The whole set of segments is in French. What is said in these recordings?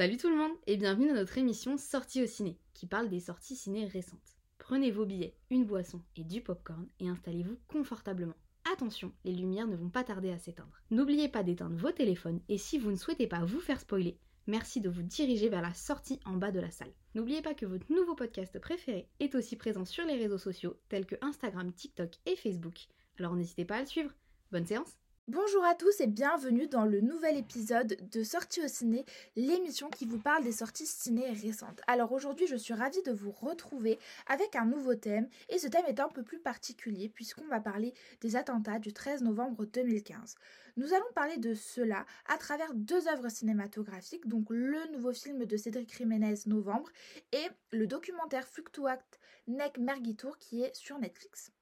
Salut tout le monde et bienvenue dans notre émission Sortie au ciné, qui parle des sorties ciné récentes. Prenez vos billets, une boisson et du popcorn et installez-vous confortablement. Attention, les lumières ne vont pas tarder à s'éteindre. N'oubliez pas d'éteindre vos téléphones et si vous ne souhaitez pas vous faire spoiler, merci de vous diriger vers la sortie en bas de la salle. N'oubliez pas que votre nouveau podcast préféré est aussi présent sur les réseaux sociaux tels que Instagram, TikTok et Facebook. Alors n'hésitez pas à le suivre. Bonne séance Bonjour à tous et bienvenue dans le nouvel épisode de Sortie au ciné, l'émission qui vous parle des sorties ciné récentes. Alors aujourd'hui je suis ravie de vous retrouver avec un nouveau thème et ce thème est un peu plus particulier puisqu'on va parler des attentats du 13 novembre 2015. Nous allons parler de cela à travers deux œuvres cinématographiques, donc le nouveau film de Cédric Jiménez Novembre et le documentaire Fluctuact Nek Mergitour qui est sur Netflix.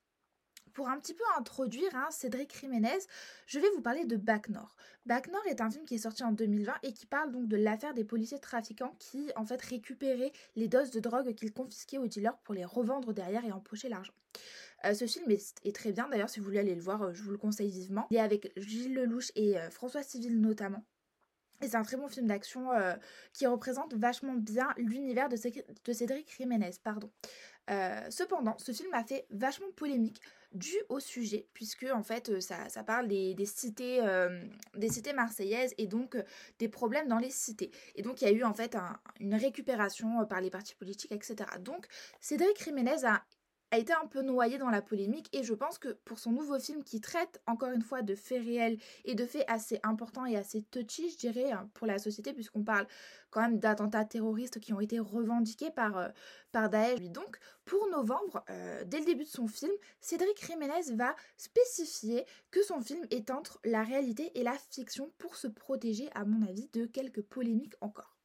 Pour un petit peu introduire hein, Cédric Jiménez, je vais vous parler de Bac Nord. Bac est un film qui est sorti en 2020 et qui parle donc de l'affaire des policiers trafiquants qui en fait récupéraient les doses de drogue qu'ils confisquaient aux dealers pour les revendre derrière et empocher l'argent. Euh, ce film est, très bien d'ailleurs si vous voulez aller le voir, euh, je vous le conseille vivement. Il est avec Gilles Lelouch et euh, François Civil notamment. Et c'est un très bon film d'action qui représente vachement bien l'univers de, Cédric Jiménez. Pardon. Cependant, ce film a fait vachement polémique dû au sujet, puisque en fait euh, ça, ça parle des, des cités, euh, des cités marseillaises et donc euh, des problèmes dans les cités. Et donc il y a eu en fait une récupération par les partis politiques, etc. Donc Cédric Jiménez a a été un peu noyé dans la polémique et je pense que pour son nouveau film qui traite encore une fois de faits réels et de faits assez importants et assez touchy, je dirais, hein, pour la société, puisqu'on parle quand même d'attentats terroristes qui ont été revendiqués par, euh, par Daesh. Donc, pour novembre, euh, dès le début de son film, Cédric Jiménez va spécifier que son film est entre la réalité et la fiction pour se protéger, à mon avis, de quelques polémiques encore.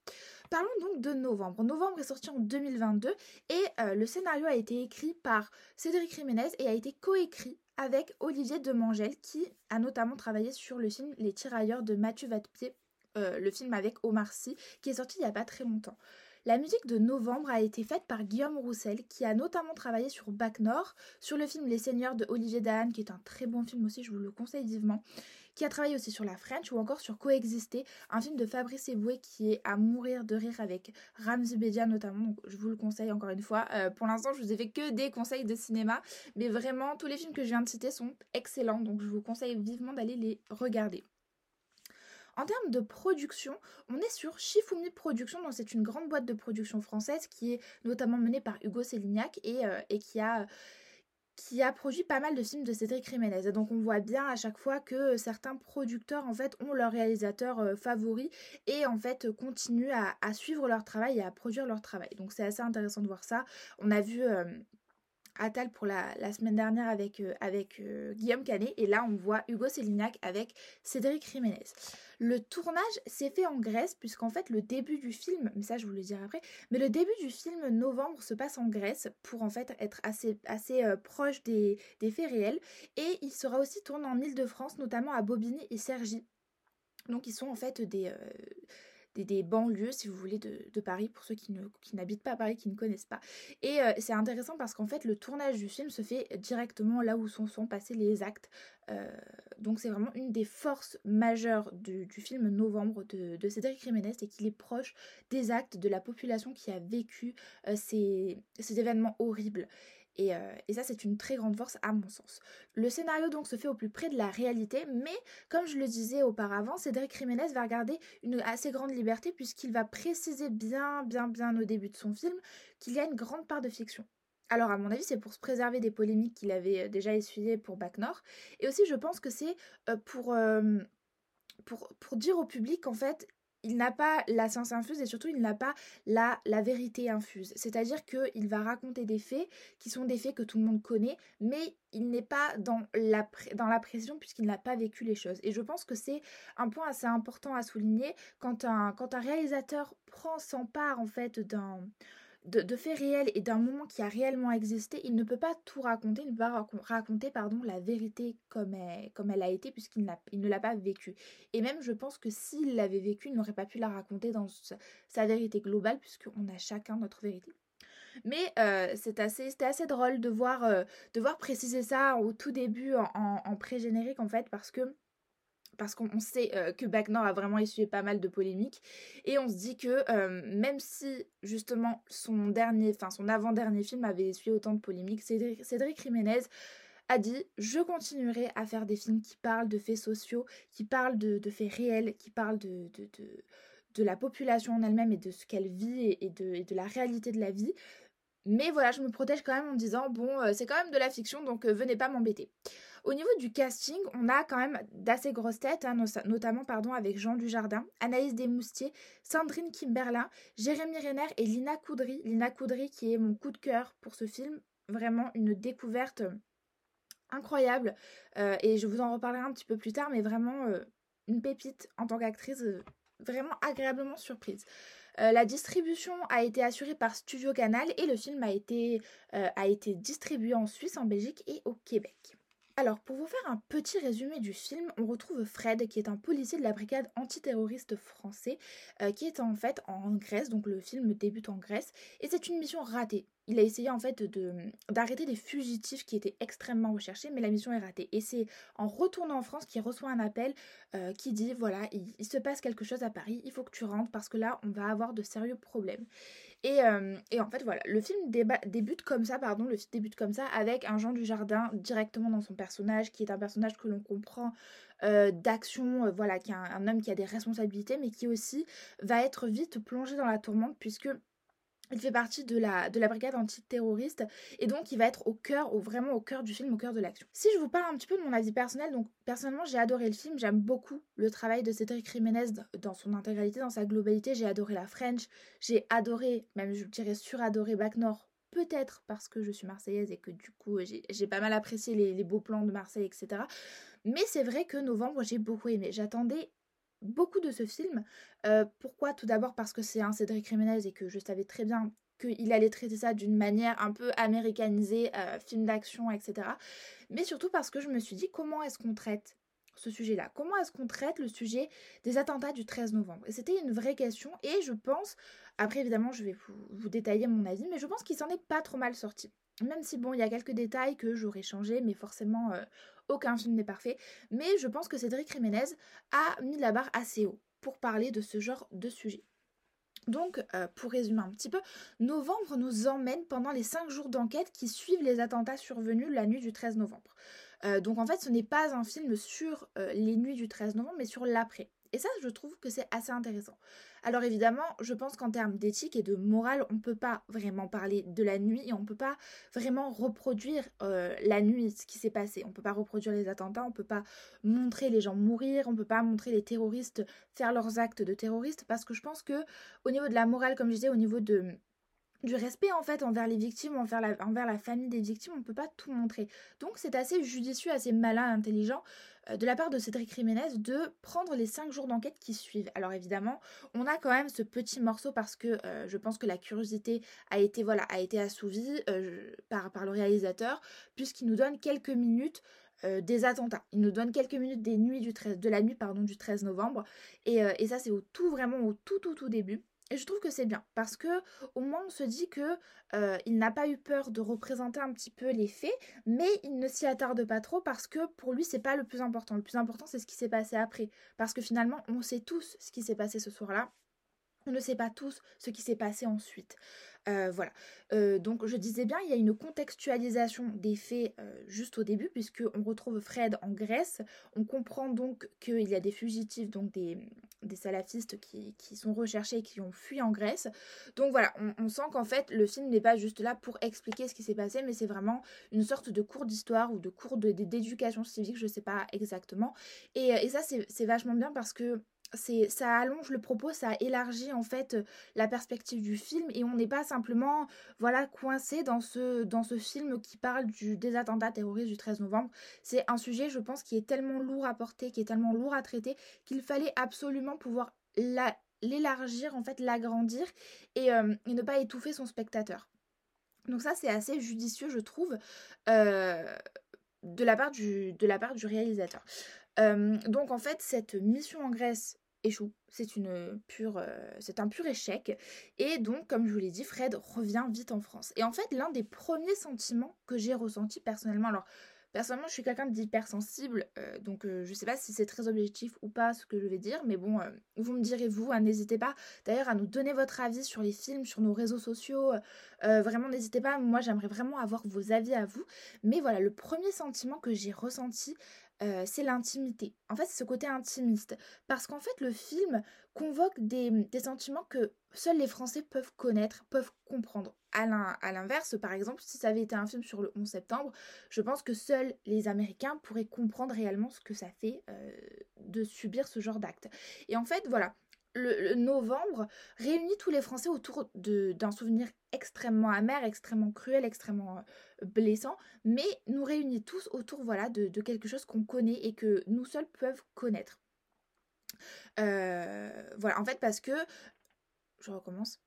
Parlons donc de Novembre. Novembre est sorti en 2022 et euh, le scénario a été écrit par Cédric Jiménez et a été coécrit avec Olivier Demangel qui a notamment travaillé sur le film Les Tirailleurs de Mathieu Vadepied, euh, le film avec Omar Sy qui est sorti il n'y a pas très longtemps. La musique de Novembre a été faite par Guillaume Roussel, qui a notamment travaillé sur Bac Nord, sur le film Les Seigneurs de Olivier Dahan, qui est un très bon film aussi, je vous le conseille vivement, qui a travaillé aussi sur La French ou encore sur Coexister, un film de Fabrice Eboué qui est à mourir de rire avec Ramzi Bedia notamment, donc je vous le conseille encore une fois. Euh, pour l'instant, je vous ai fait que des conseils de cinéma, mais vraiment, tous les films que je viens de citer sont excellents, donc je vous conseille vivement d'aller les regarder. En termes de production, on est sur Shifumi Productions, donc c'est une grande boîte de production française qui est notamment menée par Hugo Sélignac euh, et qui a qui a produit pas mal de films de Cédric Jiménez. donc on voit bien à chaque fois que certains producteurs en fait ont leur réalisateur euh, favori et en fait continuent à, suivre leur travail et à produire leur travail. Donc c'est assez intéressant de voir ça. On a vu euh, Attal pour la, semaine dernière avec, euh, avec euh, Guillaume Canet et là on voit Hugo Sélignac avec Cédric Jiménez. Le tournage s'est fait en Grèce puisqu'en fait le début du film, mais ça je vous le dirai après, mais le début du film Novembre se passe en Grèce pour en fait être assez, assez euh, proche des, des, faits réels et il sera aussi tourné en Ile-de-France notamment à Bobigny et Cergy. Donc ils sont en fait des des, banlieues, si vous voulez, de, Paris, pour ceux qui, n'habitent pas à Paris, qui ne connaissent pas. Et euh, c'est intéressant parce qu'en fait, le tournage du film se fait directement là où sont, passés les actes. Euh, donc c'est vraiment une des forces majeures du, film Novembre de, Cédric Jiménez, c'est qu'il est proche des actes de la population qui a vécu euh, ces événements horribles. Euh, et, ça, c'est une très grande force à mon sens. Le scénario donc se fait au plus près de la réalité, mais comme je le disais auparavant, Cédric Jiménez va garder une assez grande liberté puisqu'il va préciser bien, bien, bien au début de son film qu'il y a une grande part de fiction. Alors à mon avis, c'est pour se préserver des polémiques qu'il avait euh, déjà essuyées pour Bac Nord. Et aussi, je pense que c'est euh, pour, pour, pour dire au public, en fait, il n'a pas la science infuse et surtout il n'a pas la, vérité infuse. C'est-à-dire qu'il va raconter des faits qui sont des faits que tout le monde connaît, mais il n'est pas dans la, dans puisqu'il n'a pas vécu les choses. Et je pense que c'est un point assez important à souligner quand un, quand un réalisateur prend, s'empare en fait d'un de, faits réels et d'un moment qui a réellement existé, il ne peut pas tout raconter, il ne peut pas raconter pardon, la vérité comme elle, comme elle a été puisqu'il il ne l'a pas vécu. Et même je pense que s'il l'avait vécu, il n'aurait pas pu la raconter dans sa, vérité globale puisqu'on a chacun notre vérité. Mais euh, c'est assez, c'était assez drôle de voir, euh, de voir préciser ça au tout début en, en pré-générique en fait parce que parce qu'on sait que Bac Nord a vraiment essuyé pas mal de polémiques et on se dit que même si justement son dernier, enfin son avant-dernier film avait essuyé autant de polémiques, Cédric, Jiménez a dit je continuerai à faire des films qui parlent de faits sociaux, qui parlent de, faits réels, qui parlent de, la population en elle-même et de ce qu'elle vit et, de, et de la réalité de la vie. Mais voilà, je me protège quand même en disant bon, c'est quand même de la fiction, donc venez pas m'embêter. Au niveau du casting, on a quand même d'assez grosses têtes, hein, notamment avec Jean Dujardin, Anaïs Desmoustiers, Sandrine Kimberlin, Jérémy Renner et Lina Coudry. Lina Coudry qui est mon coup de cœur pour ce film. Vraiment une découverte euh, incroyable. Euh, et je vous en reparlerai un petit peu plus tard, mais vraiment euh, une pépite en tant qu'actrice, vraiment agréablement surprise. la distribution a été assurée par Studio Canal et le film a été distribué en Suisse, en Belgique et au Québec. Alors, pour vous faire un petit résumé du film, on retrouve Fred, qui est un policier de la brigade antiterroriste français, euh, qui est en fait en Grèce, donc le film débute en Grèce, et c'est une mission ratée. Il a essayé en fait de, d'arrêter des fugitifs qui étaient extrêmement recherchés, mais la mission est ratée. Et c'est en retournant en France qu'il reçoit un appel euh, qui dit voilà, il, se passe quelque chose à Paris, il faut que tu rentres parce que là, on va avoir de sérieux problèmes. Euh, et, en fait, voilà, le film débute comme ça, pardon, le film débute comme ça, avec un Jean du Jardin directement dans son personnage, qui est un personnage que l'on comprend euh, d'action, euh, voilà, qui est un, homme qui a des responsabilités, mais qui aussi va être vite plongé dans la tourmente, puisque il fait partie de la, de la brigade antiterroriste et donc il va être au cœur, vraiment au cœur du film, au cœur de l'action. Si je vous parle un petit peu de mon avis personnel, donc personnellement j'ai adoré le film, j'aime beaucoup le travail de Cédric Jiménez dans son intégralité, dans sa globalité, j'ai adoré la French, j'ai adoré, même je dirais suradoré Bac Nord, peut-être parce que je suis marseillaise et que du coup j'ai pas mal apprécié les beaux plans de Marseille, etc. Mais c'est vrai que novembre j'ai beaucoup aimé, j'attendais beaucoup de ce film. Euh, pourquoi? Tout d'abord parce que c'est un Cédric Jiménez et que je savais très bien qu'il allait traiter ça d'une manière un peu américanisée, euh, film d'action, etc. Mais surtout parce que je me suis dit comment est-ce qu'on traite ce sujet-là? Comment est-ce qu'on traite le sujet des attentats du 13 novembre? C'était une vraie question et je pense, après évidemment je vais vous, détailler mon avis, mais je pense qu'il s'en est pas trop mal sorti. Même si bon, il y a quelques détails que j'aurais changé, mais forcément euh, aucun film n'est parfait. Mais je pense que Cédric Jiménez a mis la barre assez haut pour parler de ce genre de sujet. Donc, euh, pour résumer un petit peu, novembre nous emmène pendant les 5 jours d'enquête qui suivent les attentats survenus la nuit du 13 novembre. Euh, donc en fait, ce n'est pas un film sur les nuits du 13 novembre, mais sur l'après. Et ça, je trouve que c'est assez intéressant. Alors évidemment, je pense qu'en termes d'éthique et de morale, on ne peut pas vraiment parler de la nuit on ne peut pas vraiment reproduire euh, la nuit, ce qui s'est passé. On ne peut pas reproduire les attentats, on ne peut pas montrer les gens mourir, on ne peut pas montrer les terroristes faire leurs actes de terroristes parce que je pense que au niveau de la morale, comme je disais, au niveau de du respect en fait envers les victimes, envers la, famille des victimes, on ne peut pas tout montrer. Donc c'est assez judicieux, assez malin, intelligent euh, de la part de Cédric Jiménez de prendre les 5 jours d'enquête qui suivent. Alors évidemment, on a quand même ce petit morceau parce que euh, je pense que la curiosité a été assouvie euh, par, par le réalisateur puisqu'il nous donne quelques minutes des attentats. Il nous donne quelques minutes des nuits du 13, de la nuit pardon, du 13 novembre. Et, et ça, c'est au tout, vraiment au tout, tout, tout début. Et je trouve que c'est bien parce que au moins on se dit que euh, il n'a pas eu peur de représenter un petit peu les faits, mais il ne s'y attarde pas trop parce que pour lui c'est pas le plus important. Le plus important c'est ce qui s'est passé après parce que finalement on sait tous ce qui s'est passé ce soir-là. On ne sait pas tous ce qui s'est passé ensuite. Euh, voilà. Euh, donc je disais bien, il y a une contextualisation des faits euh, juste au début, puisque on retrouve Fred en Grèce. On comprend donc qu'il y a des fugitifs, donc des, salafistes qui, sont recherchés et qui ont fui en Grèce. Donc voilà, on, sent qu'en fait le film n'est pas juste là pour expliquer ce qui s'est passé, mais c'est vraiment une sorte de cours d'histoire ou de cours d'éducation civique, je sais pas exactement. Et, et ça c'est vachement bien parce que ça allonge le propos, ça élargit en fait la perspective du film et on n'est pas simplement voilà coincé dans ce dans ce film qui parle du des attentats terroristes du 13 novembre. C'est un sujet je pense qui est tellement lourd à porter, qui est tellement lourd à traiter qu'il fallait absolument pouvoir l'élargir en fait, l'agrandir et, ne pas étouffer son spectateur. Donc ça c'est assez judicieux je trouve de la part du de la part du réalisateur. donc en fait, cette mission en Grèce échoue. C'est une pure, euh, c'est un pur échec. Et donc, comme je vous l'ai dit, Fred revient vite en France. Et en fait, l'un des premiers sentiments que j'ai ressenti personnellement, alors Personnellement, je suis quelqu'un d'hypersensible, euh, donc euh, je sais pas si c'est très objectif ou pas ce que je vais dire, mais bon, euh, vous me direz vous, hein, n'hésitez pas d'ailleurs à nous donner votre avis sur les films, sur nos réseaux sociaux, vraiment n'hésitez pas, moi j'aimerais vraiment avoir vos avis à vous, mais voilà, le premier sentiment que j'ai ressenti, euh, c'est l'intimité. En fait, c'est ce côté intimiste. Parce qu'en fait, le film convoque des, sentiments que seuls les Français peuvent connaître, peuvent comprendre. À l'inverse, par exemple, si ça avait été un film sur le 11 septembre, je pense que seuls les Américains pourraient comprendre réellement ce que ça fait euh, de subir ce genre d'acte. Et en fait, voilà, le, novembre réunit tous les Français autour d'un souvenir extrêmement amer, extrêmement cruel, extrêmement euh, blessant, mais nous réunit tous autour voilà, de, quelque chose qu'on connaît et que nous seuls peuvent connaître. Euh, voilà, en fait, parce que, je recommence,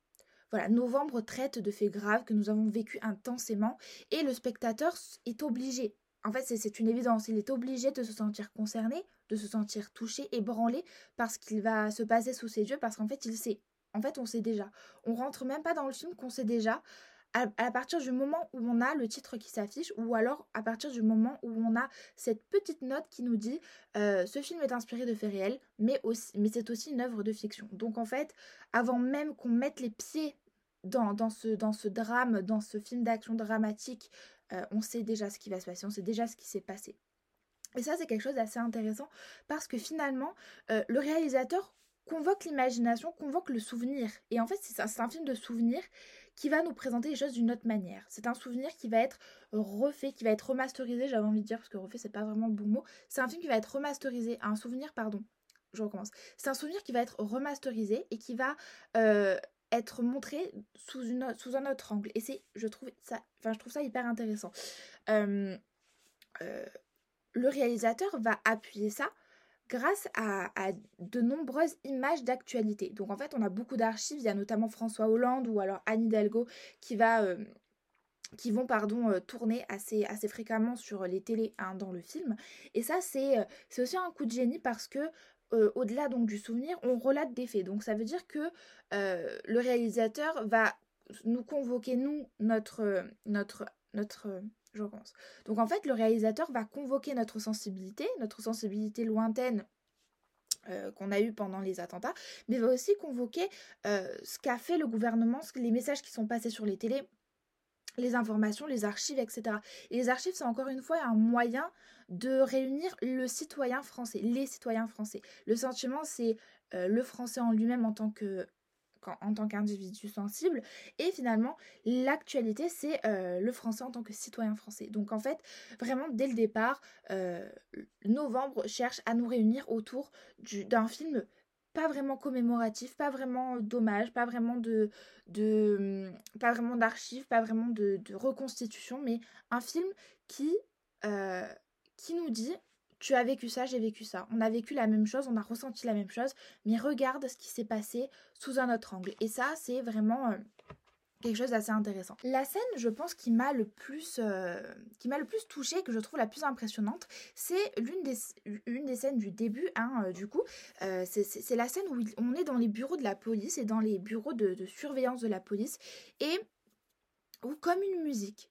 voilà, novembre traite de faits graves que nous avons vécu intensément et le spectateur est obligé, en fait c'est une évidence, il est obligé de se sentir concerné, de se sentir touché, ébranlé par ce qu'il va se passer sous ses yeux parce qu'en fait il sait. En fait on sait déjà. On rentre même pas dans le film qu'on sait déjà à, partir du moment où on a le titre qui s'affiche ou alors à partir du moment où on a cette petite note qui nous dit euh, ce film est inspiré de faits réels mais, c'est aussi une œuvre de fiction. Donc en fait avant même qu'on mette les pieds dans, dans, ce, dans ce drame, dans ce film d'action dramatique, euh, on sait déjà ce qui va se passer, on sait déjà ce qui s'est passé. Et ça, c'est quelque chose d'assez intéressant parce que finalement, euh, le réalisateur convoque l'imagination, convoque le souvenir. Et en fait, c'est un film de souvenir qui va nous présenter les choses d'une autre manière. C'est un souvenir qui va être refait, qui va être remasterisé, j'avais envie de dire, parce que refait, c'est pas vraiment le bon mot. C'est un film qui va être remasterisé, un souvenir, pardon, je recommence. C'est un souvenir qui va être remasterisé et qui va euh, être montré sous, une, sous un autre angle. Et c'est, je trouve ça, enfin, je trouve ça hyper intéressant. Euh, le réalisateur va appuyer ça grâce à, de nombreuses images d'actualité. Donc en fait, on a beaucoup d'archives. Il y a notamment François Hollande ou alors Anne Hidalgo qui va qui vont pardon tourner assez, assez fréquemment sur les télés hein, dans le film et ça c'est c'est aussi un coup de génie parce que au-delà donc du souvenir, on relate des faits. Donc ça veut dire que le réalisateur va nous convoquer, nous, notre, notre, notre, je pense. Donc en fait, le réalisateur va convoquer notre sensibilité, notre sensibilité lointaine qu'on a eu pendant les attentats, mais va aussi convoquer ce qu'a fait le gouvernement, les messages qui sont passés sur les télés, les informations, les archives, etc. Et les archives, c'est encore une fois un moyen de réunir le citoyen français, les citoyens français. Le sentiment, c'est euh, le français en lui-même en tant que en tant qu'individu sensible. Et finalement l'actualité c'est euh, le français en tant que citoyen français. Donc en fait vraiment dès le départ euh, novembre cherche à nous réunir autour d'un film pas vraiment commémoratif, pas vraiment d'hommage, pas vraiment de, de pas vraiment d'archives, pas vraiment de, reconstitution, mais un film qui, euh, qui nous dit tu as vécu ça, j'ai vécu ça. On a vécu la même chose, on a ressenti la même chose, mais regarde ce qui s'est passé sous un autre angle. Et ça, c'est vraiment euh, quelque chose d'assez intéressant. La scène, je pense, qui m'a le plus, euh, qui m'a le plus touchée, que je trouve la plus impressionnante, c'est l'une des, une des scènes du début, hein, euh, du coup. C'est la scène où on est dans les bureaux de la police et dans les bureaux de surveillance de la police et où, comme une musique,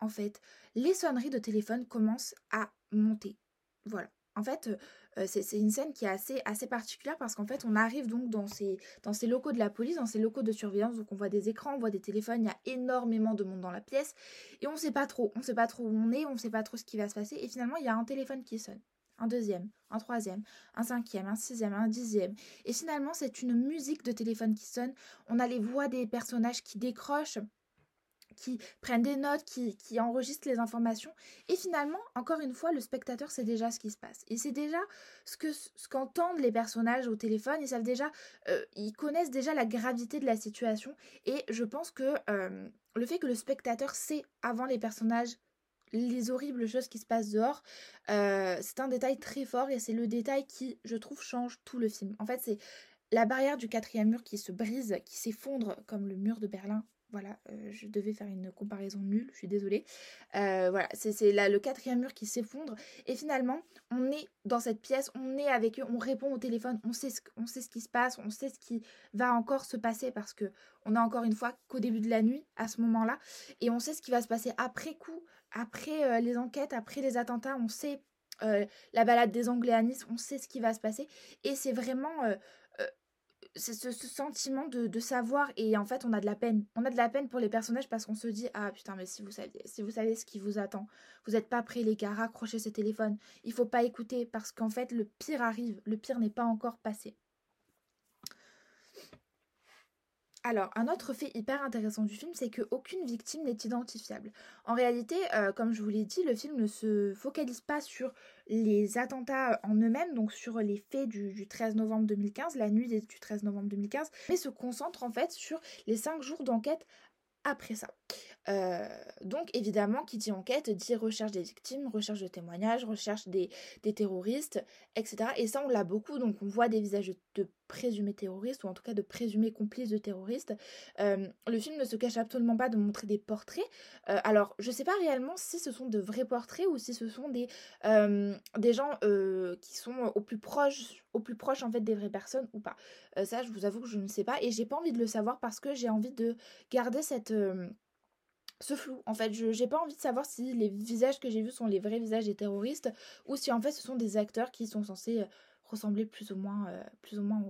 en fait, les sonneries de téléphone commencent à monter. Voilà. En fait, c'est une scène qui est assez, assez particulière parce qu'en fait, on arrive donc dans ces, dans ces locaux de la police, dans ces locaux de surveillance. Donc, on voit des écrans, on voit des téléphones, il y a énormément de monde dans la pièce. Et on ne sait pas trop. On ne sait pas trop où on est, on ne sait pas trop ce qui va se passer. Et finalement, il y a un téléphone qui sonne. Un deuxième, un troisième, un cinquième, un sixième, un dixième. Et finalement, c'est une musique de téléphone qui sonne. On a les voix des personnages qui décrochent qui prennent des notes, qui, qui enregistrent les informations. Et finalement, encore une fois, le spectateur sait déjà ce qui se passe. Il sait déjà ce que ce qu'entendent les personnages au téléphone. Ils savent déjà, euh, ils connaissent déjà la gravité de la situation. Et je pense que euh, le fait que le spectateur sait avant les personnages les horribles choses qui se passent dehors, euh, c'est un détail très fort et c'est le détail qui, je trouve, change tout le film. En fait, c'est la barrière du quatrième mur qui se brise, qui s'effondre comme le mur de Berlin voilà, euh, je devais faire une comparaison nulle, je suis désolée. Euh, voilà, c'est le quatrième mur qui s'effondre. Et finalement, on est dans cette pièce, on est avec eux, on répond au téléphone, on sait ce, qui se passe, on sait ce qui va encore se passer parce que on a encore une fois qu'au début de la nuit, à ce moment-là. Et on sait ce qui va se passer après coup après les enquêtes, après les attentats, on sait la balade des Anglais à Nice, on sait ce qui va se passer. Et c'est vraiment c'est ce, sentiment de, savoir et en fait on a de la peine. On a de la peine pour les personnages parce qu'on se dit ah putain mais si vous saviez, si vous savez ce qui vous attend, vous n'êtes pas prêts les gars, raccrochez ce téléphone. Il faut pas écouter parce qu'en fait le pire arrive, le pire n'est pas encore passé. Alors, un autre fait hyper intéressant du film, c'est qu'aucune victime n'est identifiable. En réalité, euh, comme je vous l'ai dit, le film ne se focalise pas sur les attentats en eux-mêmes, donc sur les faits du, 13 novembre 2015, la nuit du 13 novembre 2015, mais se concentre en fait sur les cinq jours d'enquête après ça. Euh, donc évidemment, qui dit enquête dit recherche des victimes, recherche de témoignages, recherche des, terroristes, etc. Et ça, on l'a beaucoup, donc on voit des visages de présumés terroristes, ou en tout cas de présumés complices de terroristes. Euh, le film ne se cache absolument pas de montrer des portraits. Euh, alors, je ne sais pas réellement si ce sont de vrais portraits ou si ce sont des, des gens qui sont au plus proche, au plus proche en fait des vraies personnes ou pas. ça, je vous avoue que je ne sais pas, et j'ai pas envie de le savoir parce que j'ai envie de garder cette ce flou. En fait, je j'ai pas envie de savoir si les visages que j'ai vus sont les vrais visages des terroristes ou si en fait ce sont des acteurs qui sont censés euh, ressembler plus ou moins, euh, plus ou moins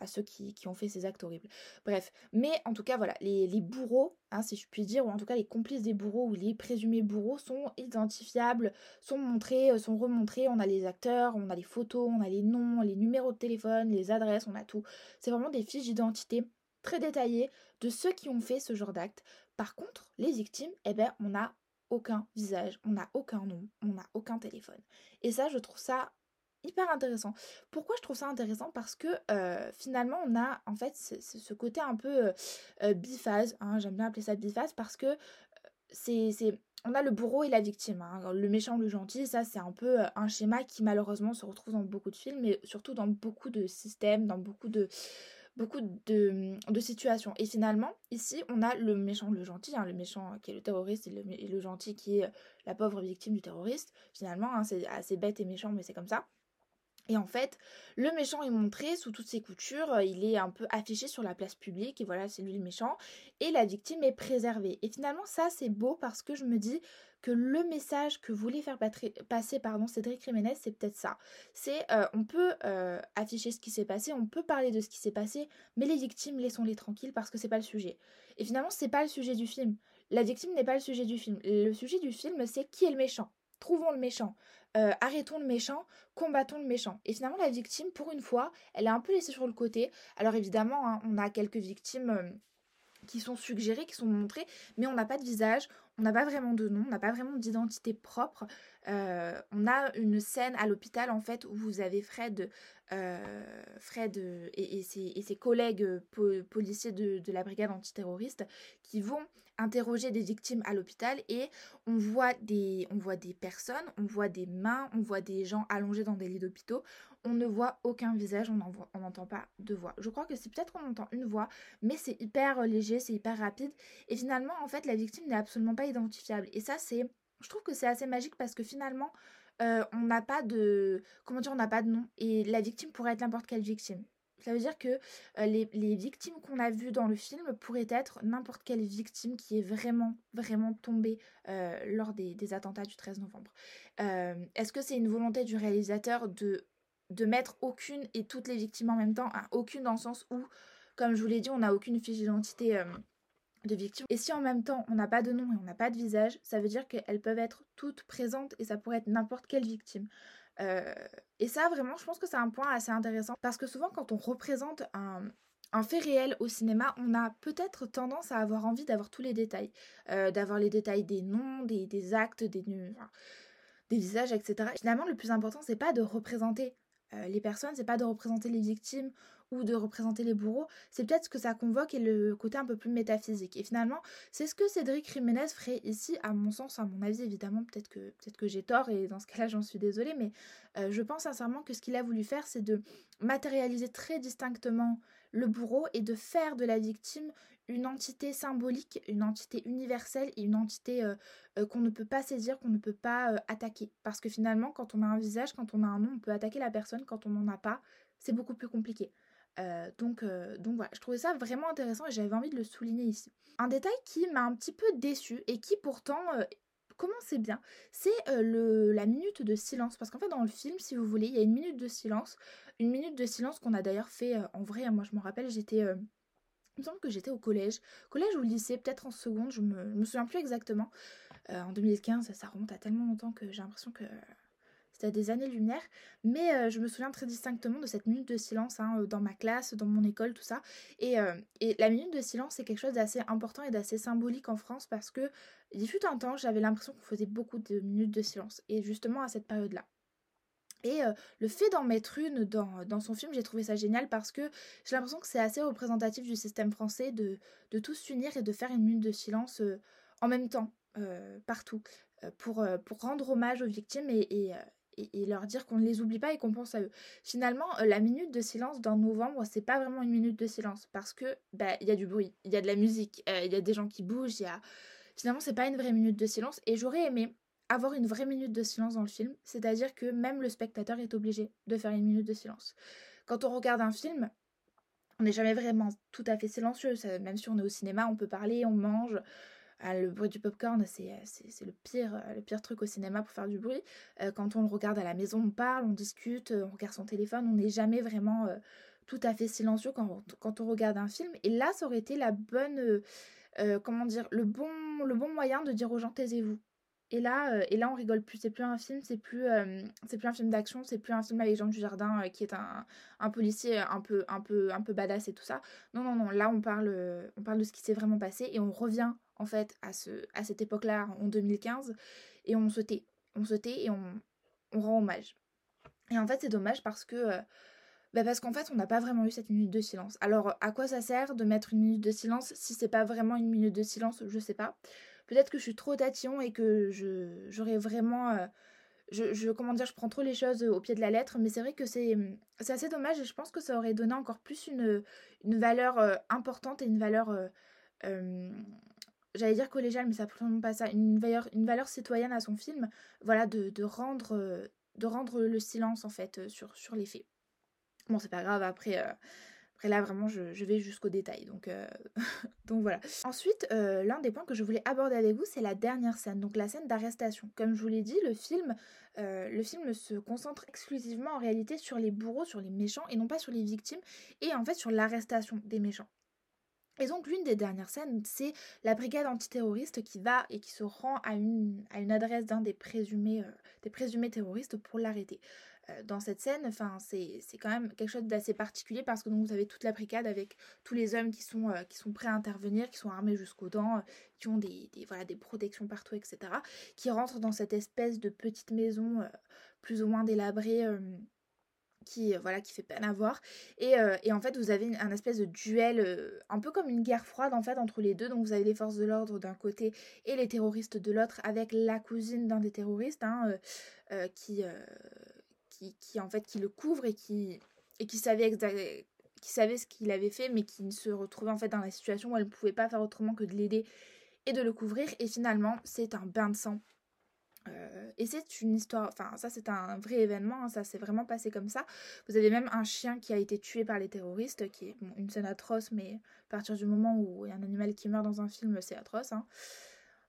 à ceux qui, ont fait ces actes horribles. Bref, mais en tout cas, voilà, les, bourreaux, hein, si je puis dire, ou en tout cas les complices des bourreaux ou les présumés bourreaux sont identifiables, sont montrés, euh, sont remontrés. On a les acteurs, on a les photos, on a les noms, les numéros de téléphone, les adresses, on a tout. C'est vraiment des fiches d'identité très détaillées de ceux qui ont fait ce genre d'acte par contre, les victimes, eh ben, on n'a aucun visage, on n'a aucun nom, on n'a aucun téléphone. Et ça, je trouve ça hyper intéressant. Pourquoi je trouve ça intéressant? Parce que euh, finalement, on a en fait ce, côté un peu euh, euh, biphase, hein, j'aime bien appeler ça biphase, parce que c'est on a le bourreau et la victime, hein. le méchant, le gentil, ça c'est un peu un schéma qui malheureusement se retrouve dans beaucoup de films, mais surtout dans beaucoup de systèmes, dans beaucoup de, beaucoup de, situations. Et finalement, ici, on a le méchant, le gentil, hein, le méchant qui est le terroriste et le, gentil qui est la pauvre victime du terroriste. Finalement, hein, c'est assez bête et méchant, mais c'est comme ça. Et en fait, le méchant est montré sous toutes ses coutures, il est un peu affiché sur la place publique, et voilà, c'est lui le méchant, et la victime est préservée. Et finalement, ça, c'est beau parce que je me dis que le message que voulait faire passer pardon, Cédric Jiménez, c'est peut-être ça. C'est, euh, on peut euh, afficher ce qui s'est passé, on peut parler de ce qui s'est passé, mais les victimes, laissons-les tranquilles parce que c'est pas le sujet. Et finalement, c'est pas le sujet du film. La victime n'est pas le sujet du film. Le sujet du film, c'est qui est le méchant. Trouvons le méchant. Euh, arrêtons le méchant, combattons le méchant. Et finalement, la victime, pour une fois, elle est un peu laissée sur le côté. Alors évidemment, hein, on a quelques victimes euh, qui sont suggérées, qui sont montrées, mais on n'a pas de visage, on n'a pas vraiment de nom, on n'a pas vraiment d'identité propre. Euh, on a une scène à l'hôpital en fait où vous avez Fred, Fred et, ses, collègues policiers de, de, la brigade antiterroriste qui vont interroger des victimes à l'hôpital et on voit, des, personnes, on voit des mains, on voit des gens allongés dans des lits d'hôpitaux, on ne voit aucun visage, on n'entend pas de voix. Je crois que c'est peut-être qu'on entend une voix, mais c'est hyper léger, c'est hyper rapide et finalement en fait la victime n'est absolument pas identifiable et ça c'est, je trouve que c'est assez magique parce que finalement euh, on n'a pas de, comment dire, on n'a pas de nom et la victime pourrait être n'importe quelle victime. Ça veut dire que euh, les, victimes qu'on a vues dans le film pourraient être n'importe quelle victime qui est vraiment, vraiment tombée euh, lors des, attentats du 13 novembre. Euh, est-ce que c'est une volonté du réalisateur de, de mettre aucune et toutes les victimes en même temps Aucune dans le sens où, comme je vous l'ai dit, on n'a aucune fiche d'identité de victimes. Et si en même temps on n'a pas de nom et on n'a pas de visage, ça veut dire qu'elles peuvent être toutes présentes et ça pourrait être n'importe quelle victime. Euh, et ça, vraiment, je pense que c'est un point assez intéressant parce que souvent, quand on représente un, fait réel au cinéma, on a peut-être tendance à avoir envie d'avoir tous les détails, euh, d'avoir les détails des noms, des, actes, des, des visages, etc. Finalement, le plus important, c'est pas de représenter euh, les personnes, c'est pas de représenter les victimes ou de représenter les bourreaux, c'est peut-être ce que ça convoque et le côté un peu plus métaphysique. Et finalement, c'est ce que Cédric Jiménez ferait ici, à mon sens, à mon avis évidemment, peut-être que, j'ai tort et dans ce cas-là j'en suis désolée, mais euh, je pense sincèrement que ce qu'il a voulu faire, c'est de matérialiser très distinctement le bourreau et de faire de la victime une entité symbolique, une entité universelle et une entité euh, euh, qu'on ne peut pas saisir, qu'on ne peut pas attaquer. Parce que finalement, quand on a un visage, quand on a un nom, on peut attaquer la personne, quand on n'en a pas, c'est beaucoup plus compliqué. Donc, donc voilà, je trouvais ça vraiment intéressant et j'avais envie de le souligner ici. Un détail qui m'a un petit peu déçu et qui pourtant commençait bien, c'est le la minute de silence. Parce qu'en fait, dans le film, si vous voulez, il y a une minute de silence. Une minute de silence qu'on a d'ailleurs fait en vrai. Moi, je me rappelle, j'étais. il me semble que j'étais au collège. Collège ou lycée, peut-être en seconde, je me, me souviens plus exactement. en 2015, ça remonte à tellement longtemps que j'ai l'impression que c'était des années-lumière, mais euh, je me souviens très distinctement de cette minute de silence hein, euh, dans ma classe, dans mon école, tout ça. Euh, et, la minute de silence, c'est quelque chose d'assez important et d'assez symbolique en France parce que, il fut un temps, j'avais l'impression qu'on faisait beaucoup de minutes de silence, et justement à cette période-là. Et le fait d'en mettre une dans, dans son film, j'ai trouvé ça génial parce que j'ai l'impression que c'est assez représentatif du système français de, de tous s'unir et de faire une minute de silence en même temps, partout, pour, pour rendre hommage aux victimes et, et, leur dire qu'on ne les oublie pas et qu'on pense à eux. Finalement, euh, la minute de silence dans novembre, c'est pas vraiment une minute de silence parce que bah il y a du bruit, il y a de la musique, euh, il y a des gens qui bougent, il y a finalement c'est pas une vraie minute de silence et j'aurais aimé avoir une vraie minute de silence dans le film, c'est-à-dire que même le spectateur est obligé de faire une minute de silence. Quand on regarde un film, on n'est jamais vraiment tout à fait silencieux, même si on est au cinéma, on peut parler, on mange, ah, le bruit du popcorn, c'est, c'est, le, pire, euh, le pire truc au cinéma pour faire du bruit. Euh, quand on le regarde à la maison, on parle, on discute, on regarde son téléphone, on n'est jamais vraiment euh, tout à fait silencieux quand, quand, on regarde un film. Et là, ça aurait été la bonne, comment dire, le bon, le bon moyen de dire aux gens taisez-vous. Et là, et là, on rigole plus. C'est plus un film, c'est plus, c'est plus un film d'action, c'est plus un film avec Jean Dujardin qui est un, un, policier un peu, un peu, un peu badass et tout ça. Non, non, non. Là, on parle, on parle de ce qui s'est vraiment passé et on revient en fait à, ce, à cette époque-là en 2015 et on se tait. On se et on, rend hommage. Et en fait, c'est dommage parce que. bah parce qu'en fait, on n'a pas vraiment eu cette minute de silence. Alors, à quoi ça sert de mettre une minute de silence si c'est pas vraiment une minute de silence Je sais pas. Peut-être que je suis trop tatillon et que j'aurais vraiment euh, je, je, comment dire je prends trop les choses au pied de la lettre mais c'est vrai que c'est assez dommage et je pense que ça aurait donné encore plus une valeur euh, importante et une valeur euh, j'allais dire collégiale mais ça ne pas ça une valeur une valeur citoyenne à son film voilà de, de rendre le silence en fait sur sur les faits bon c'est pas grave après après là vraiment je, vais jusqu'au détail donc, euh, donc voilà. Ensuite euh, l'un des points que je voulais aborder avec vous c'est la dernière scène, donc la scène d'arrestation. Comme je vous l'ai dit le film, euh, le film se concentre exclusivement en réalité sur les bourreaux, sur les méchants et non pas sur les victimes et en fait sur l'arrestation des méchants. Et donc l'une des dernières scènes, c'est la brigade antiterroriste qui va et qui se rend à une, adresse d'un des présumés, des présumés terroristes pour l'arrêter. Euh, dans cette scène, c'est quand même quelque chose d'assez particulier parce que donc, vous avez toute la brigade avec tous les hommes qui sont, euh, prêts à intervenir, qui sont armés jusqu'aux dents, euh, qui ont des, voilà, des protections partout, etc., qui rentrent dans cette espèce de petite maison plus ou moins délabrée. Qui voilà qui fait peine à voir. Et, et en fait vous avez un espèce de duel un peu comme une guerre froide en fait entre les deux. Donc vous avez les forces de l'ordre d'un côté et les terroristes de l'autre avec la cousine d'un des terroristes hein, qui qui, en fait qui le couvre et qui et qui savait qui savait ce qu'il avait fait mais qui se retrouvait en fait dans la situation où elle ne pouvait pas faire autrement que de l'aider et de le couvrir. Et finalement c'est un bain de sang euh, et c'est une histoire, enfin ça c'est un vrai événement, hein, ça s'est vraiment passé comme ça. Vous avez même un chien qui a été tué par les terroristes, qui est une scène atroce, mais à partir du moment où il y a un animal qui meurt dans un film, c'est atroce. Hein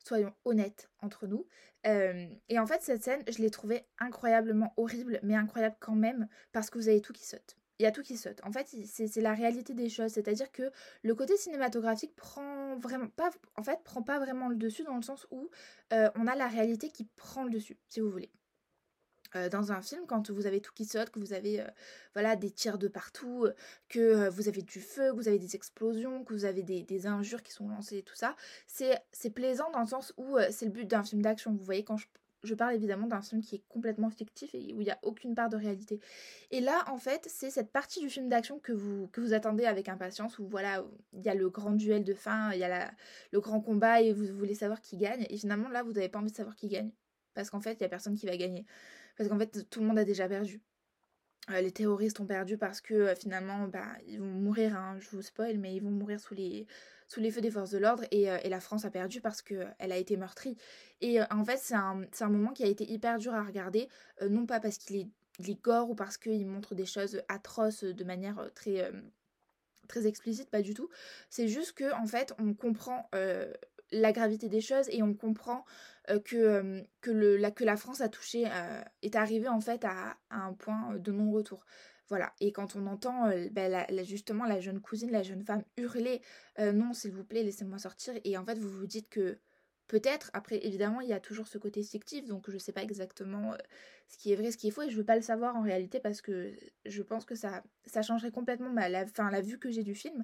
soyons honnêtes entre nous. Euh, et en fait, cette scène, je l'ai trouvée incroyablement horrible, mais incroyable quand même, parce que vous avez tout qui saute. Il y a tout qui saute. En fait, c'est la réalité des choses. C'est-à-dire que le côté cinématographique prend vraiment pas, prend pas vraiment le dessus dans le sens où euh, on a la réalité qui prend le dessus, si vous voulez. Euh, dans un film quand vous avez tout qui saute, que vous avez euh, voilà des tirs de partout, que vous avez du feu, que vous avez des explosions, que vous avez des, injures qui sont lancées et tout ça, c'est plaisant dans le sens où c'est le but d'un film d'action. Vous voyez quand je, parle évidemment d'un film qui est complètement fictif et où il n'y a aucune part de réalité. Et là en fait c'est cette partie du film d'action que vous, que vous attendez avec impatience où voilà il y a le grand duel de fin, il y a le grand combat et vous voulez savoir qui gagne et finalement là vous n'avez pas envie de savoir qui gagne parce qu'en fait il n'y a personne qui va gagner parce qu'en fait tout le monde a déjà perdu. Euh, les terroristes ont perdu parce que euh, finalement bah, ils vont mourir, hein, je vous spoil, mais ils vont mourir sous les, sous les feux des forces de l'ordre et, euh, la France a perdu parce qu'elle a été meurtrie. Et en fait c'est un, un, moment qui a été hyper dur à regarder, non pas parce qu'il est, il est gore ou parce qu'il montre des choses atroces de manière très très explicite, pas du tout. C'est juste que en fait, on comprend la gravité des choses et on comprend que, que, le, la, que la France a touché, est arrivée en fait à, un point de non-retour. Voilà, et quand on entend ben, justement la jeune cousine, la jeune femme hurler Non, s'il vous plaît, laissez-moi sortir, et en fait vous vous dites que Peut-être, après évidemment il y a toujours ce côté fictif, donc je ne sais pas exactement euh, ce qui est vrai, ce qui est faux, et je veux pas le savoir en réalité parce que je pense que ça, ça changerait complètement la, vue que j'ai du film.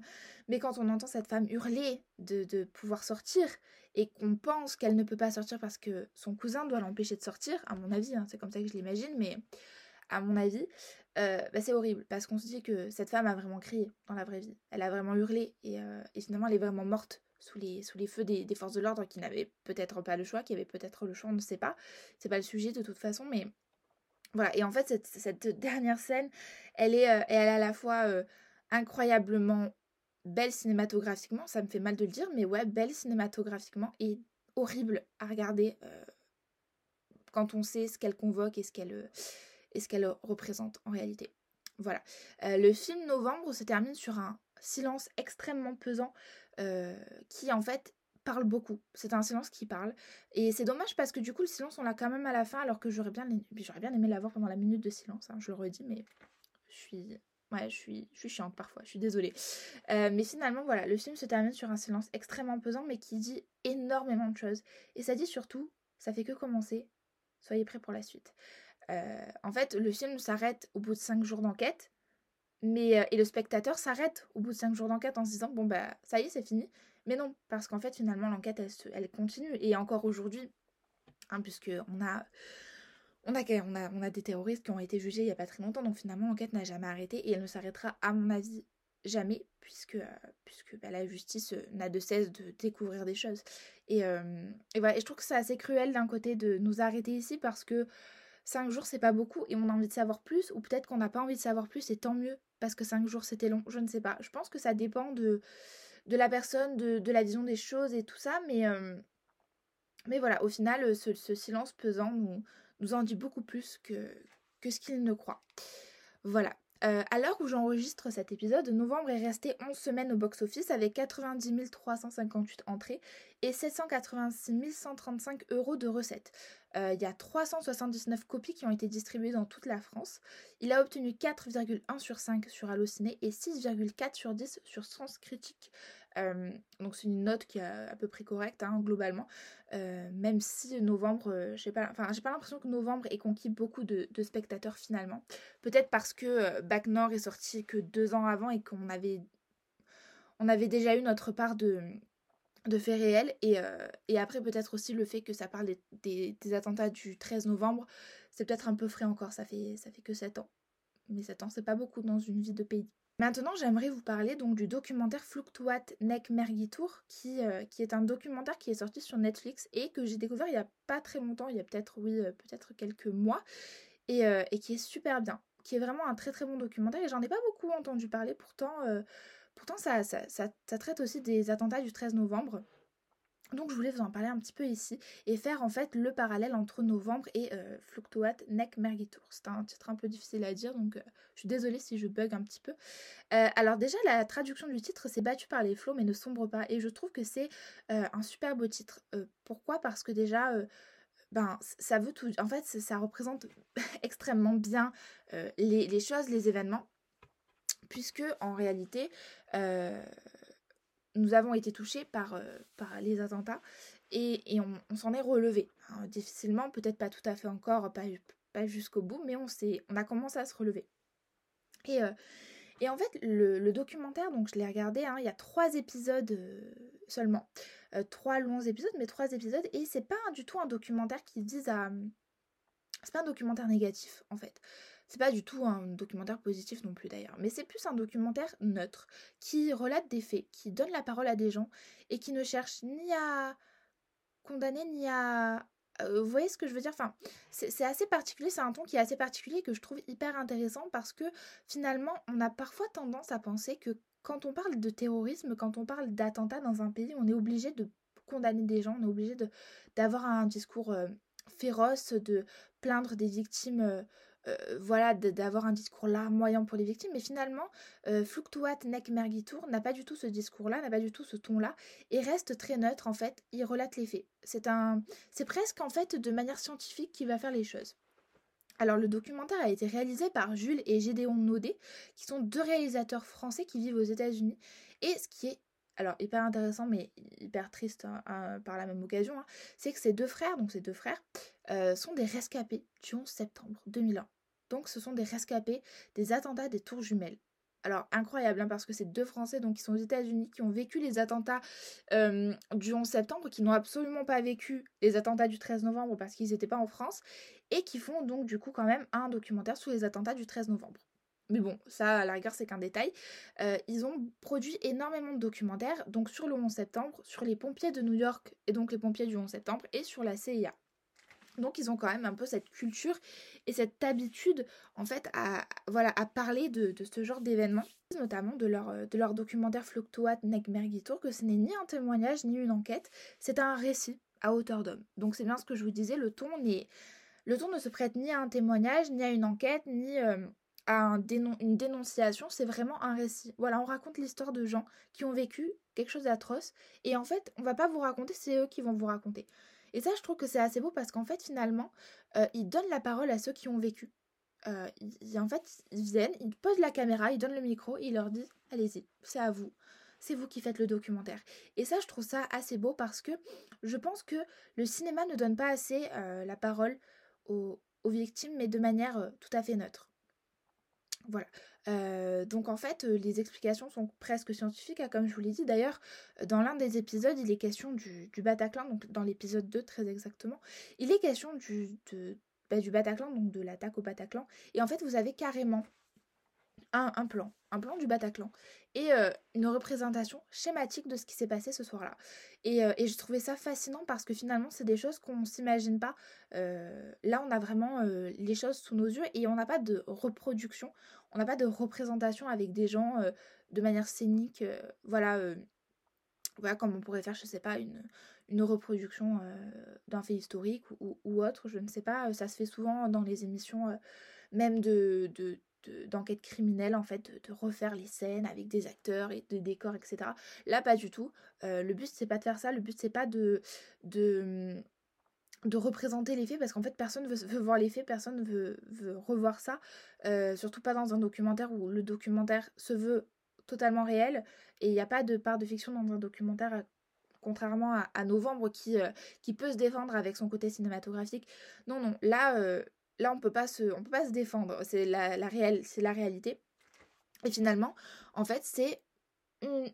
Mais quand on entend cette femme hurler de, pouvoir sortir et qu'on pense qu'elle ne peut pas sortir parce que son cousin doit l'empêcher de sortir, à mon avis, hein, c'est comme ça que je l'imagine, mais à mon avis, euh, bah, c'est horrible parce qu'on se dit que cette femme a vraiment crié dans la vraie vie. Elle a vraiment hurlé et, euh, et finalement elle est vraiment morte sous les, feux des, forces de l'ordre qui n'avaient peut-être pas le choix, qui avaient peut-être le choix, on ne sait pas. C'est pas le sujet de toute façon, mais voilà. Et en fait, cette, dernière scène, elle est, euh, elle à la fois euh, incroyablement belle cinématographiquement, ça me fait mal de le dire, mais ouais, belle cinématographiquement et horrible à regarder euh, quand on sait ce qu'elle convoque et ce qu'elle et ce qu'elle représente en réalité. Voilà. le film Novembre se termine sur un silence extrêmement pesant euh, qui en fait parle beaucoup. C'est un silence qui parle. Et c'est dommage parce que du coup, le silence, on l'a quand même à la fin, alors que j'aurais bien, j'aurais bien aimé l'avoir pendant la minute de silence. Hein, je le redis, mais je suis. Ouais, je suis, je suis chiante parfois, je suis désolée. Euh, mais finalement, voilà, le film se termine sur un silence extrêmement pesant, mais qui dit énormément de choses. Et ça dit surtout, ça fait que commencer, soyez prêts pour la suite. Euh, en fait, le film s'arrête au bout de 5 jours d'enquête, mais, euh, et le spectateur s'arrête au bout de 5 jours d'enquête en se disant bon bah ça y est c'est fini. Mais non, parce qu'en fait finalement l'enquête elle, continue et encore aujourd'hui, hein, puisque on, a, on a des terroristes qui ont été jugés il n'y a pas très longtemps, donc finalement l'enquête n'a jamais arrêté et elle ne s'arrêtera à mon avis jamais puisque, euh, puisque bah, la justice euh, n'a de cesse de découvrir des choses. Et, et voilà, et je trouve que c'est assez cruel d'un côté de nous arrêter ici parce que 5 jours c'est pas beaucoup et on a envie de savoir plus ou peut-être qu'on n'a pas envie de savoir plus et tant mieux parce que 5 jours c'était long, je ne sais pas. Je pense que ça dépend de, la personne, de, la vision des choses et tout ça, mais, euh, voilà, au final, ce, silence pesant nous, en dit beaucoup plus que ce qu'il ne croit. Voilà. Euh, à l'heure où j'enregistre cet épisode, novembre est resté 11 semaines au box-office avec 90 358 entrées et 786 135 euros de recettes. Euh, il y a 379 copies qui ont été distribuées dans toute la France. Il a obtenu 4,1 sur 5 sur Allociné et 6,4 sur 10 sur Sens Critique. Euh, donc c'est une note qui est à peu près correcte hein, globalement, euh, même si novembre, j'ai pas, enfin j'ai pas l'impression que novembre ait conquis beaucoup de, spectateurs finalement. Peut-être parce que Back Nord est sorti que deux ans avant et qu'on avait, on avait déjà eu notre part de, faits réels et, euh, après peut-être aussi le fait que ça parle des, des, attentats du 13 novembre, c'est peut-être un peu frais encore, ça fait, ça fait que 7 ans. Mais 7 ans c'est pas beaucoup dans une vie de pays. Maintenant j'aimerais vous parler donc du documentaire Fluctuat Nek Mergitur qui, euh, qui est un documentaire qui est sorti sur Netflix et que j'ai découvert il y a pas très longtemps, il y a peut-être oui euh, peut-être quelques mois et, et, qui est super bien, qui est vraiment un très très bon documentaire et j'en ai pas beaucoup entendu parler pourtant Pourtant, ça, traite aussi des attentats du 13 novembre. Donc je voulais vous en parler un petit peu ici et faire en fait le parallèle entre novembre et euh, Fluctuat Nek Mergitur. C'est un titre un peu difficile à dire donc euh, je suis désolée si je bug un petit peu. Euh, alors déjà la traduction du titre c'est battu par les flots mais ne sombre pas et je trouve que c'est un super beau titre. pourquoi? Parce que déjà ben ça veut tout en fait ça représente extrêmement bien les, choses, les événements puisque en réalité, euh, nous avons été touchés par, euh, par les attentats et, on, s'en est relevé. Hein. difficilement, peut-être pas tout à fait encore, pas, pas jusqu'au bout, mais on, on a commencé à se relever. Et, euh, et en fait, le, documentaire, donc je l'ai regardé, hein, il y a trois épisodes seulement. trois longs épisodes, mais trois épisodes, et c'est pas du tout un documentaire qui vise à. C'est pas un documentaire négatif, en fait. C'est pas du tout un documentaire positif non plus d'ailleurs, mais c'est plus un documentaire neutre qui relate des faits, qui donne la parole à des gens et qui ne cherche ni à condamner ni à euh, vous voyez ce que je veux dire? Enfin, c'est assez particulier, c'est un ton qui est assez particulier que je trouve hyper intéressant parce que finalement, on a parfois tendance à penser que quand on parle de terrorisme, quand on parle d'attentats dans un pays, on est obligé de condamner des gens, on est obligé d'avoir un discours euh, féroce, de plaindre des victimes. Euh, voilà, d'avoir un discours larmoyant pour les victimes, mais finalement, euh, Fluctuat Nek Mergitur n'a pas du tout ce discours-là, n'a pas du tout ce ton-là, et reste très neutre en fait, il relate les faits. C'est un, c'est presque en fait de manière scientifique qu'il va faire les choses. Alors le documentaire a été réalisé par Jules et Gédéon Naudet, qui sont deux réalisateurs français qui vivent aux États-Unis. Et ce qui est alors hyper intéressant mais hyper triste hein, hein, par la même occasion, hein, c'est que ces deux frères, donc ces deux frères, euh, sont des rescapés du 11 septembre 2001. Donc ce sont des rescapés des attentats des tours jumelles. Alors incroyable parce que c'est deux Français donc qui sont aux États-Unis qui ont vécu les attentats du 11 septembre, qui n'ont absolument pas vécu les attentats du 13 novembre parce qu'ils n'étaient pas en France et qui font donc du coup quand même un documentaire sur les attentats du 13 novembre. Mais bon, ça, à la rigueur, c'est qu'un détail. Ils ont produit énormément de documentaires, donc sur le 11 septembre, sur les pompiers de New York, et donc les pompiers du 11 septembre, et sur la CIA. Donc ils ont quand même un peu cette culture et cette habitude en fait à, voilà, à parler de, ce genre d'événements, notamment de leur, de leur documentaire Fluctuat Nec Mergitur, que ce n'est ni un témoignage ni une enquête, c'est un récit à hauteur d'homme. Donc c'est bien ce que je vous disais, le ton, le ton ne se prête ni à un témoignage, ni à une enquête, ni... Euh, à une dénonciation, c'est vraiment un récit. Voilà, on raconte l'histoire de gens qui ont vécu quelque chose d'atroce. Et en fait, on va pas vous raconter, c'est eux qui vont vous raconter. Et ça, je trouve que c'est assez beau parce qu'en fait, finalement, euh, ils donnent la parole à ceux qui ont vécu. Euh, en fait, ils viennent, ils posent la caméra, ils donnent le micro, ils leur disent Allez-y, c'est à vous. C'est vous qui faites le documentaire. Et ça, je trouve ça assez beau parce que je pense que le cinéma ne donne pas assez euh, la parole aux, aux, victimes, mais de manière tout à fait neutre. Voilà. Euh, donc en fait, euh, les explications sont presque scientifiques, hein, comme je vous l'ai dit. D'ailleurs, dans l'un des épisodes, il est question du, Bataclan, donc dans l'épisode 2 très exactement, il est question du, bah, du Bataclan, donc de l'attaque au Bataclan. Et en fait, vous avez carrément un, plan, un plan du Bataclan et euh, une représentation schématique de ce qui s'est passé ce soir-là. Et, euh, et je trouvais ça fascinant parce que finalement, c'est des choses qu'on ne s'imagine pas. Euh, là, on a vraiment les choses sous nos yeux et on n'a pas de reproduction, on n'a pas de représentation avec des gens de manière scénique. voilà, voilà, comme on pourrait faire, je sais pas, une, une reproduction d'un fait historique ou, autre, je ne sais pas. Ça se fait souvent dans les émissions même de, de, d'enquête criminelle en fait de, refaire les scènes avec des acteurs et des décors etc là pas du tout euh, le but c'est pas de faire ça le but c'est pas de de représenter les faits parce qu'en fait personne veut, veut, voir les faits, personne veut, veut revoir ça, euh, surtout pas dans un documentaire où le documentaire se veut totalement réel et il n'y a pas de part de fiction dans un documentaire euh, contrairement à, Novembre qui, qui peut se défendre avec son côté cinématographique. Non, non, là, là on peut peut pas se défendre c'est la, la c'est la réalité et finalement en fait c'est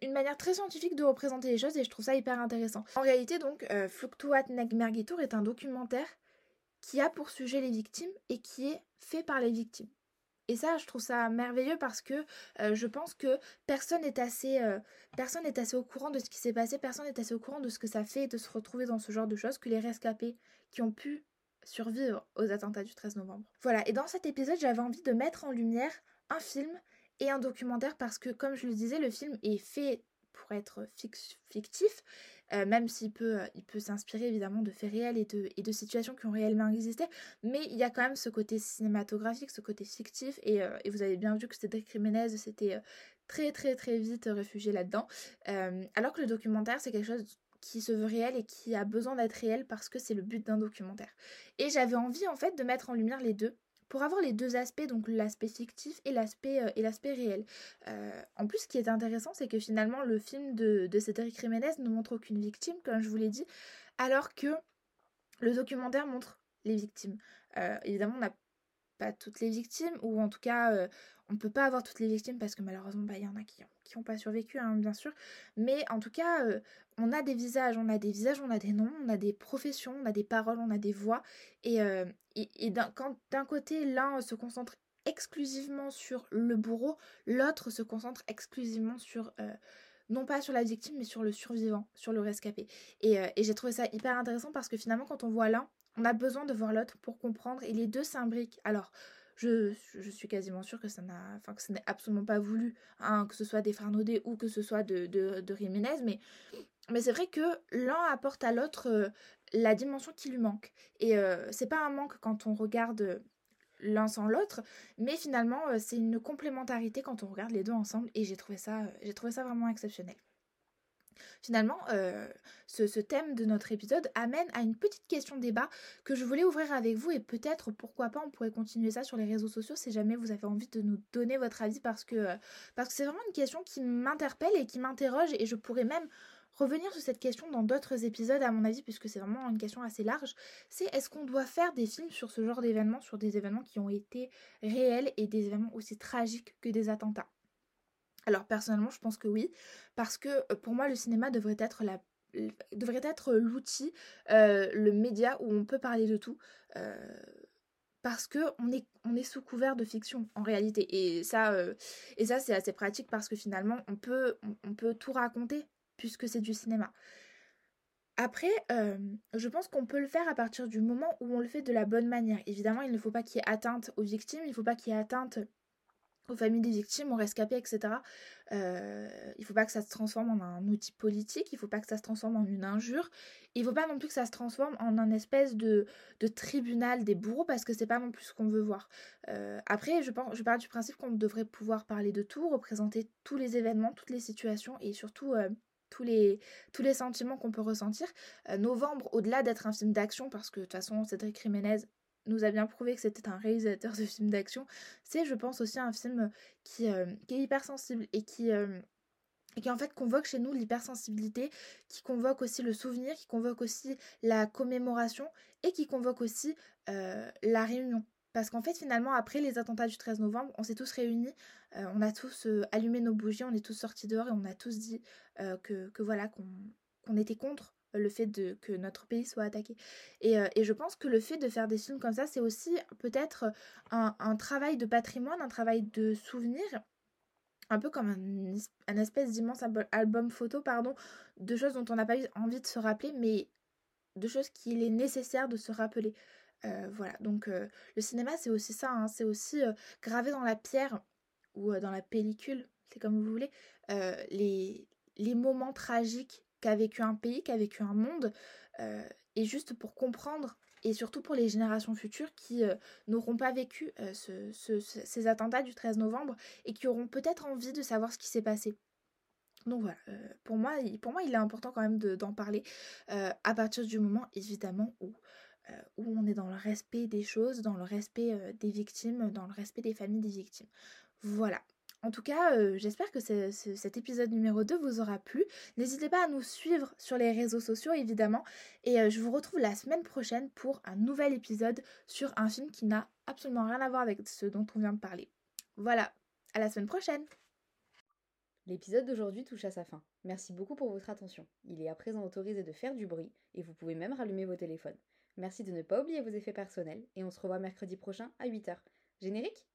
une, manière très scientifique de représenter les choses et je trouve ça hyper intéressant en réalité donc euh, Fluctuat Neg Mergitur est un documentaire qui a pour sujet les victimes et qui est fait par les victimes et ça, je trouve ça merveilleux parce que euh, je pense que personne n'est assez, euh, assez au courant de ce qui s'est passé, personne n'est assez au courant de ce que ça fait de se retrouver dans ce genre de choses que les rescapés qui ont pu survivre aux attentats du 13 novembre. Voilà, et dans cet épisode, j'avais envie de mettre en lumière un film et un documentaire parce que, comme je le disais, le film est fait pour être fictif, euh, même s'il peut, euh, il peut s'inspirer évidemment de faits réels et de, situations qui ont réellement existé, mais il y a quand même ce côté cinématographique, ce côté fictif, et, euh, vous avez bien vu que Cédric Jiménez s'était très très très vite réfugié là-dedans, alors que le documentaire c'est quelque chose qui se veut réel et qui a besoin d'être réel parce que c'est le but d'un documentaire. Et j'avais envie en fait de mettre en lumière les deux pour avoir les deux aspects, donc l'aspect fictif et l'aspect euh, réel. Euh, en plus, ce qui est intéressant, c'est que finalement le film de, de Cédric Jiménez ne montre aucune victime, comme je vous l'ai dit, alors que le documentaire montre les victimes. Euh, évidemment, on n'a pas toutes les victimes, ou en tout cas, on ne peut pas avoir toutes les victimes parce que malheureusement, bah, il y en a qui n'ont pas survécu, hein, bien sûr. Mais en tout cas, euh, on a des visages, on a des visages, on a des noms, on a des professions, on a des paroles, on a des voix. Et, euh, quand d'un côté, l'un se concentre exclusivement sur le bourreau, l'autre se concentre exclusivement sur... Euh, non pas sur la victime, mais sur le survivant, sur le rescapé. Et, et j'ai trouvé ça hyper intéressant parce que finalement, quand on voit l'un, on a besoin de voir l'autre pour comprendre, et les deux s'imbriquent. Alors, je, suis quasiment sûre que ça n'a, enfin que ce n'est absolument pas voulu, hein, que ce soit des Farnaudé ou que ce soit de, de, de mais, mais c'est vrai que l'un apporte à l'autre euh, la dimension qui lui manque. Et euh, c'est pas un manque quand on regarde l'un sans l'autre, mais finalement c'est une complémentarité quand on regarde les deux ensemble et j'ai trouvé ça vraiment exceptionnel. Finalement, euh, ce, thème de notre épisode amène à une petite question débat que je voulais ouvrir avec vous et peut-être, pourquoi pas, on pourrait continuer ça sur les réseaux sociaux si jamais vous avez envie de nous donner votre avis parce que euh, parce que c'est vraiment une question qui m'interpelle et qui m'interroge et je pourrais même revenir sur cette question dans d'autres épisodes à mon avis puisque c'est vraiment une question assez large, c'est est-ce qu'on doit faire des films sur ce genre d'événements, sur des événements qui ont été réels et des événements aussi tragiques que des attentats? Alors personnellement, je pense que oui, parce que euh, pour moi, le cinéma devrait être l'outil, euh, le média où on peut parler de tout. Euh, parce que on est, sous couvert de fiction en réalité et ça c'est assez pratique parce que finalement on peut on, peut tout raconter puisque c'est du cinéma après, je pense qu'on peut le faire à partir du moment où on le fait de la bonne manière. Évidemment, il ne faut pas qu'il y ait atteinte aux victimes, il ne faut pas qu'il y ait atteinte aux familles des victimes, aux rescapés, etc. Euh, il faut pas que ça se transforme en un outil politique, il faut pas que ça se transforme en une injure, il faut pas non plus que ça se transforme en un espèce de, de tribunal des bourreaux parce que c'est pas non plus ce qu'on veut voir. Euh, après, je, pense, je parle du principe qu'on devrait pouvoir parler de tout, représenter tous les événements, toutes les situations et surtout euh, tous les, tous les sentiments qu'on peut ressentir. Novembre, au-delà d'être un film d'action, parce que de toute façon, Cédric Jiménez nous a bien prouvé que c'était un réalisateur de films d'action, c'est je pense aussi un film qui, euh, qui est hypersensible et qui, euh, et qui en fait convoque chez nous l'hypersensibilité, qui convoque aussi le souvenir, qui convoque aussi la commémoration et qui convoque aussi euh, la réunion. Parce qu'en fait finalement après les attentats du 13 novembre, on s'est tous réunis, on a tous allumé nos bougies, on est tous sortis dehors et on a tous dit que, que, voilà qu'on était contre le fait de, que notre pays soit attaqué. Et, euh, et, je pense que le fait de faire des films comme ça, c'est aussi peut-être un, un, travail de patrimoine, un travail de souvenir, un peu comme un, un espèce d'immense album photo, pardon, de choses dont on n'a pas eu envie de se rappeler, mais de choses qu'il est nécessaire de se rappeler. Euh, voilà, donc euh, le cinéma, c'est aussi ça, hein, c'est aussi graver dans la pierre ou dans la pellicule, c'est comme vous voulez, les, les moments tragiques qu'a vécu un pays, qu'a vécu un monde, euh, et juste pour comprendre, et surtout pour les générations futures qui euh, n'auront pas vécu euh, ces attentats du 13 novembre et qui auront peut-être envie de savoir ce qui s'est passé. Donc voilà, pour, moi, il est important quand même d'en parler à partir du moment, évidemment, où on est dans le respect des choses, dans le respect des victimes, dans le respect des familles des victimes. Voilà, en tout cas, euh, j'espère que cet épisode numéro 2 vous aura plu. N'hésitez pas à nous suivre sur les réseaux sociaux, évidemment. Et euh, je vous retrouve la semaine prochaine pour un nouvel épisode sur un film qui n'a absolument rien à voir avec ce dont on vient de parler. Voilà, à la semaine prochaine L'épisode d'aujourd'hui touche à sa fin. Merci beaucoup pour votre attention. Il est à présent autorisé de faire du bruit et vous pouvez même rallumer vos téléphones. Merci de ne pas oublier vos effets personnels et on se revoit mercredi prochain à 8h. Générique?